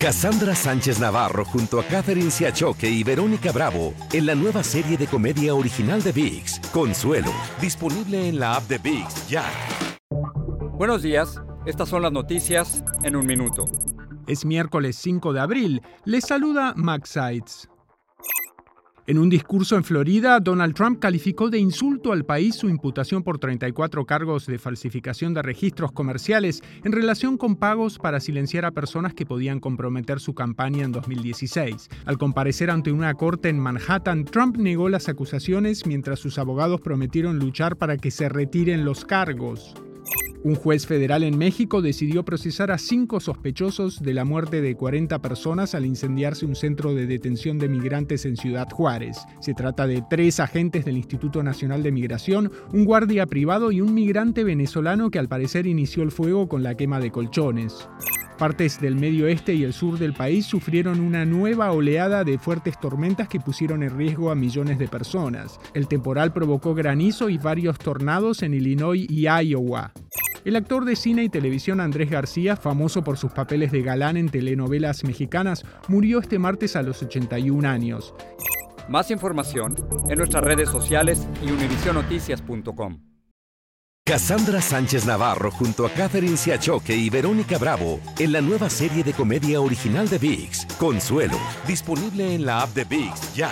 Cassandra Sánchez Navarro junto a Catherine Siachoque y Verónica Bravo en la nueva serie de comedia original de VIX, Consuelo, disponible en la app de VIX ya. Buenos días, estas son las noticias en un minuto. Es miércoles 5 de abril. Les saluda Max Seitz. En un discurso en Florida, Donald Trump calificó de insulto al país su imputación por 34 cargos de falsificación de registros comerciales en relación con pagos para silenciar a personas que podían comprometer su campaña en 2016. Al comparecer ante una corte en Manhattan, Trump negó las acusaciones mientras sus abogados prometieron luchar para que se retiren los cargos. Un juez federal en México decidió procesar a cinco sospechosos de la muerte de 40 personas al incendiarse un centro de detención de migrantes en Ciudad Juárez. Se trata de tres agentes del Instituto Nacional de Migración, un guardia privado y un migrante venezolano que al parecer inició el fuego con la quema de colchones. Partes del medio oeste y el sur del país sufrieron una nueva oleada de fuertes tormentas que pusieron en riesgo a millones de personas. El temporal provocó granizo y varios tornados en Illinois y Iowa. El actor de cine y televisión Andrés García, famoso por sus papeles de galán en telenovelas mexicanas, murió este martes a los 81 años. Más información en nuestras redes sociales y univisionoticias.com. Cassandra Sánchez Navarro junto a Catherine Siachoque y Verónica Bravo en la nueva serie de comedia original de VIX, Consuelo, disponible en la app de VIX ya.